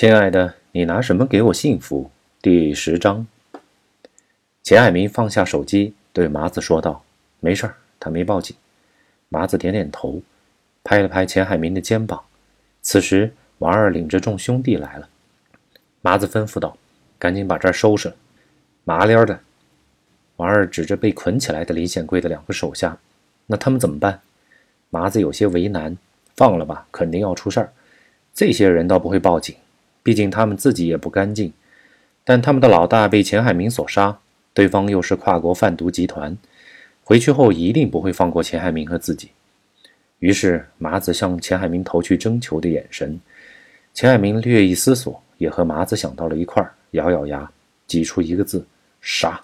亲爱的，你拿什么给我幸福？第十章。钱海明放下手机，对麻子说道：“没事儿，他没报警。”麻子点点头，拍了拍钱海明的肩膀。此时，王二领着众兄弟来了。麻子吩咐道：“赶紧把这儿收拾了，麻溜的。”王二指着被捆起来的李显贵的两个手下：“那他们怎么办？”麻子有些为难：“放了吧，肯定要出事儿。这些人倒不会报警，毕竟他们自己也不干净。但他们的老大被钱海明所杀。”对方又是跨国贩毒集团，回去后一定不会放过钱海明和自己。于是麻子向钱海明投去征求的眼神，钱海明略一思索，也和麻子想到了一块儿，咬咬牙，挤出一个字：杀。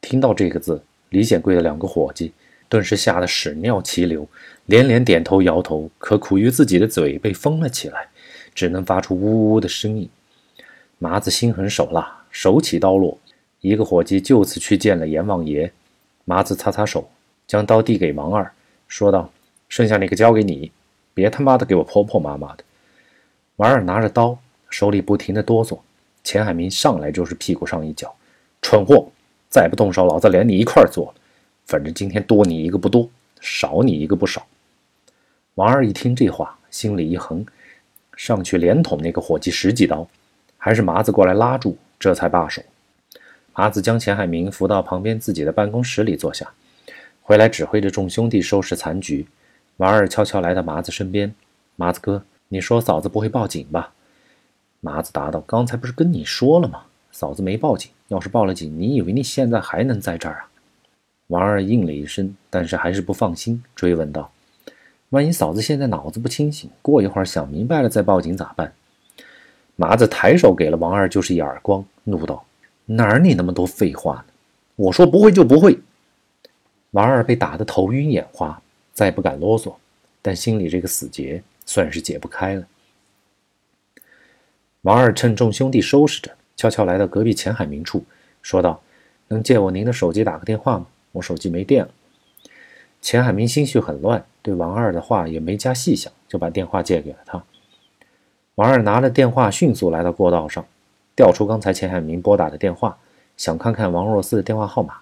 听到这个字，李显贵的两个伙计顿时吓得屎尿齐流，连连点头摇头，可苦于自己的嘴被封了起来，只能发出呜呜的声音。麻子心狠手辣，手起刀落。一个伙计就此去见了阎王爷，麻子擦擦手，将刀递给王二，说道：“剩下那个交给你，别他妈的给我婆婆妈妈的。”王二拿着刀，手里不停的哆嗦。钱海明上来就是屁股上一脚：“蠢货，再不动手，老子连你一块做了。反正今天多你一个不多，少你一个不少。”王二一听这话，心里一横，上去连捅那个伙计十几刀，还是麻子过来拉住，这才罢手。麻子将钱海明扶到旁边自己的办公室里坐下，回来指挥着众兄弟收拾残局。王二悄悄来到麻子身边：“麻子哥，你说嫂子不会报警吧？”麻子答道：“刚才不是跟你说了吗？嫂子没报警。要是报了警，你以为你现在还能在这儿啊？”王二应了一声，但是还是不放心，追问道：“万一嫂子现在脑子不清醒，过一会儿想明白了再报警咋办？”麻子抬手给了王二就是一耳光，怒道。哪儿你那么多废话呢？我说不会就不会。王二被打得头晕眼花，再不敢啰嗦，但心里这个死结算是解不开了。王二趁众兄弟收拾着，悄悄来到隔壁钱海明处，说道：“能借我您的手机打个电话吗？我手机没电了。”钱海明心绪很乱，对王二的话也没加细想，就把电话借给了他。王二拿了电话，迅速来到过道上。调出刚才钱海明拨打的电话，想看看王若思的电话号码，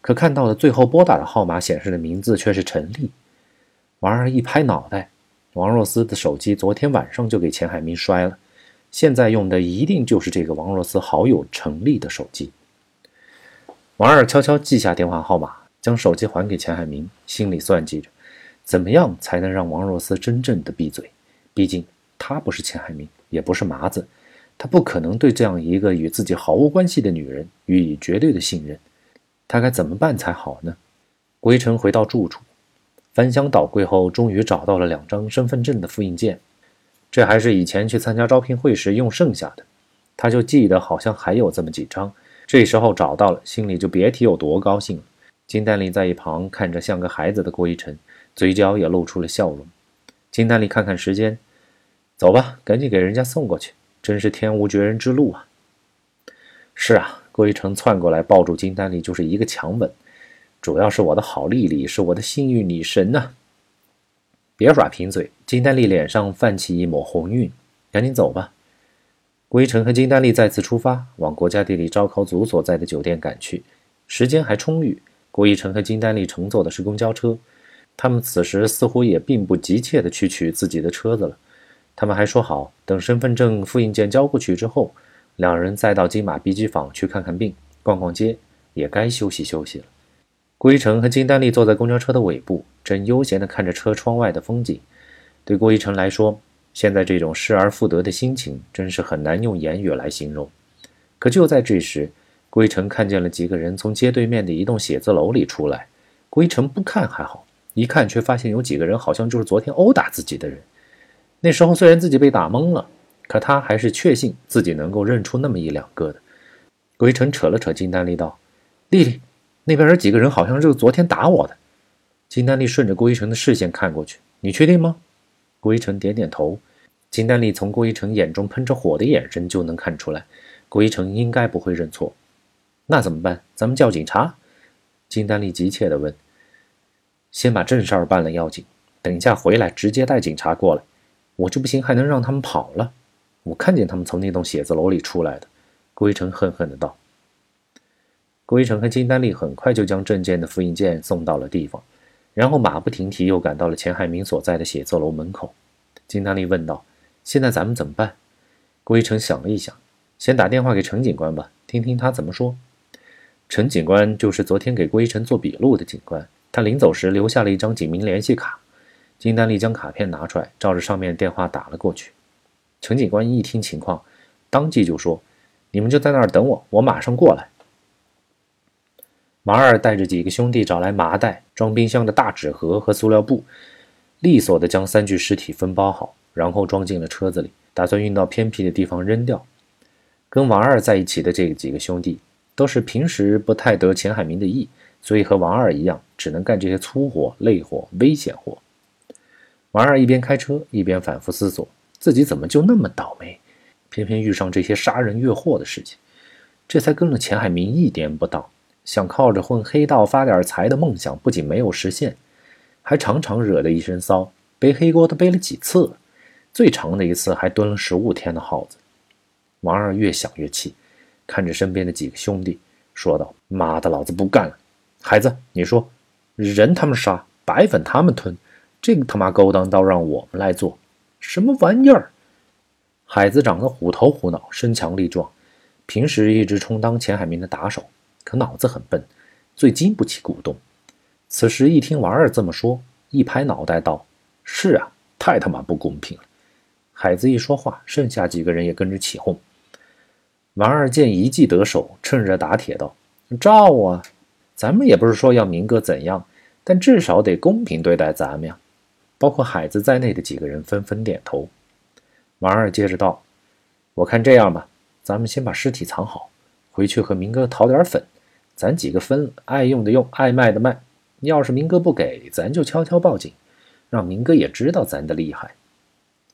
可看到的最后拨打的号码显示的名字却是陈丽。王二一拍脑袋，王若思的手机昨天晚上就给钱海明摔了，现在用的一定就是这个王若思好友陈丽的手机。王二悄悄记下电话号码，将手机还给钱海明，心里算计着，怎么样才能让王若思真正的闭嘴？毕竟他不是钱海明，也不是麻子。他不可能对这样一个与自己毫无关系的女人予以绝对的信任，他该怎么办才好呢？归尘回到住处，翻箱倒柜后，终于找到了两张身份证的复印件，这还是以前去参加招聘会时用剩下的，他就记得好像还有这么几张，这时候找到了，心里就别提有多高兴了。金丹丽在一旁看着像个孩子的郭一晨，嘴角也露出了笑容。金丹丽看看时间，走吧，赶紧给人家送过去。真是天无绝人之路啊！是啊，郭一成窜过来抱住金丹丽就是一个强吻。主要是我的好丽丽是我的幸运女神呐！别耍贫嘴！金丹丽脸上泛起一抹红晕，赶紧走吧。郭一成和金丹丽再次出发，往国家地理招考组所在的酒店赶去。时间还充裕，郭一成和金丹丽乘坐的是公交车。他们此时似乎也并不急切地去取自己的车子了。他们还说好，等身份证复印件交过去之后，两人再到金马碧鸡坊去看看病、逛逛街，也该休息休息了。郭一成和金丹丽坐在公交车的尾部，正悠闲地看着车窗外的风景。对郭一成来说，现在这种失而复得的心情，真是很难用言语来形容。可就在这时，郭一成看见了几个人从街对面的一栋写字楼里出来。郭一成不看还好，一看却发现有几个人好像就是昨天殴打自己的人。那时候虽然自己被打懵了，可他还是确信自己能够认出那么一两个的。郭一成扯了扯金丹丽道：“丽丽，那边有几个人，好像就是昨天打我的。”金丹丽顺着郭一成的视线看过去：“你确定吗？”郭一成点点头。金丹丽从郭一成眼中喷着火的眼神就能看出来，郭一成应该不会认错。那怎么办？咱们叫警察？金丹丽急切地问。“先把正事儿办了要紧，等一下回来直接带警察过来。”我这不行，还能让他们跑了？我看见他们从那栋写字楼里出来的。”郭一成恨恨的道。郭一成和金丹丽很快就将证件的复印件送到了地方，然后马不停蹄又赶到了钱海明所在的写字楼门口。金丹丽问道：“现在咱们怎么办？”郭一成想了一想，先打电话给陈警官吧，听听他怎么说。陈警官就是昨天给郭一成做笔录的警官，他临走时留下了一张警民联系卡。金丹丽将卡片拿出来，照着上面电话打了过去。陈警官一听情况，当即就说：“你们就在那儿等我，我马上过来。”马二带着几个兄弟找来麻袋、装冰箱的大纸盒和塑料布，利索地将三具尸体分包好，然后装进了车子里，打算运到偏僻的地方扔掉。跟王二在一起的这几个兄弟，都是平时不太得钱海明的意，所以和王二一样，只能干这些粗活、累活、危险活。王二一边开车，一边反复思索，自己怎么就那么倒霉，偏偏遇上这些杀人越货的事情。这才跟了钱海明一年不到。想靠着混黑道发点财的梦想不仅没有实现，还常常惹得一身骚，背黑锅他背了几次，最长的一次还蹲了十五天的耗子。王二越想越气，看着身边的几个兄弟，说道：“妈的，老子不干了！孩子，你说，人他们杀，白粉他们吞，这个他妈勾当倒让我们来做，什么玩意儿？”海子长得虎头虎脑，身强力壮，平时一直充当钱海明的打手。可脑子很笨，最经不起鼓动。此时一听王二这么说，一拍脑袋道：“是啊，太他妈不公平了！”海子一说话，剩下几个人也跟着起哄。王二见一计得手，趁热打铁道：“照啊，咱们也不是说要明哥怎样，但至少得公平对待咱们呀。”包括海子在内的几个人纷纷点头。王二接着道：“我看这样吧，咱们先把尸体藏好，回去和明哥讨点粉。”咱几个分，爱用的用，爱卖的卖。要是明哥不给，咱就悄悄报警，让明哥也知道咱的厉害。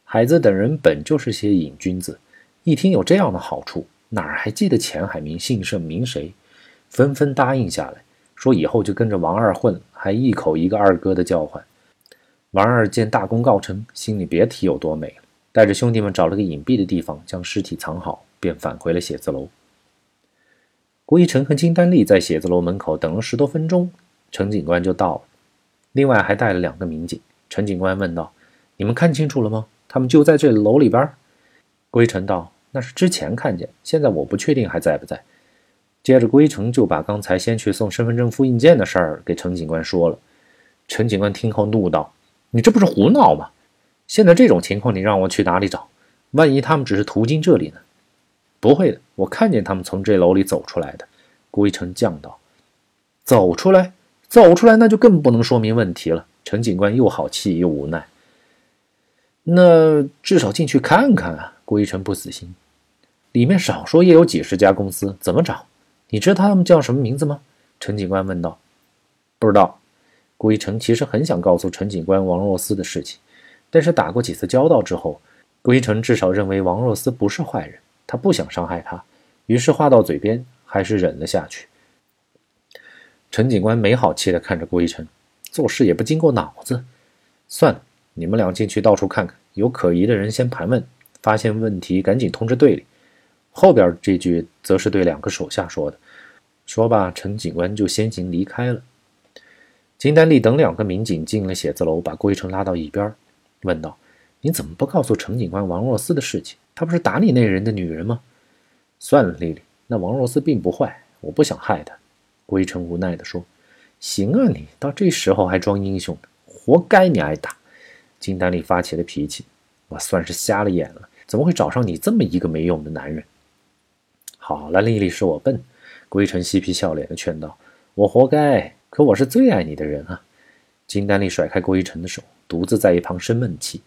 海子等人本就是些瘾君子，一听有这样的好处，哪还记得钱海明姓甚名谁？纷纷答应下来，说以后就跟着王二混，还一口一个二哥的叫唤。王二见大功告成，心里别提有多美了，带着兄弟们找了个隐蔽的地方，将尸体藏好，便返回了写字楼。郭一成和金丹丽在写字楼门口等了十多分钟，陈警官就到了，另外还带了两个民警。陈警官问道：“你们看清楚了吗？他们就在这楼里边？”郭一成道：“那是之前看见，现在我不确定还在不在。”接着，郭一成就把刚才先去送身份证复印件的事儿给陈警官说了。陈警官听后怒道：“你这不是胡闹吗？现在这种情况，你让我去哪里找？万一他们只是途经这里呢？”不会的，我看见他们从这楼里走出来的。”郭一成降道。“走出来，走出来，那就更不能说明问题了。”陈警官又好气又无奈。“那至少进去看看啊！”郭一成不死心。“里面少说也有几十家公司，怎么找？你知道他们叫什么名字吗？”陈警官问道。“不知道。”顾一成其实很想告诉陈警官王若思的事情，但是打过几次交道之后，顾一成至少认为王若思不是坏人。他不想伤害他，于是话到嘴边，还是忍了下去。陈警官没好气地看着顾一成，做事也不经过脑子。算了，你们俩进去到处看看，有可疑的人先盘问，发现问题赶紧通知队里。后边这句则是对两个手下说的。说罢，陈警官就先行离开了。金丹丽等两个民警进了写字楼，把郭一成拉到一边，问道：“你怎么不告诉陈警官王若思的事情？”她不是打你那人的女人吗？算了，丽丽，那王若思并不坏，我不想害她。郭一成无奈地说：“行啊，你到这时候还装英雄，活该你挨打。”金丹丽发起了脾气：“我算是瞎了眼了，怎么会找上你这么一个没用的男人？”好了，丽丽是我笨。郭一成嬉皮笑脸的劝道：“我活该，可我是最爱你的人啊！”金丹丽甩开郭一成的手，独自在一旁生闷气。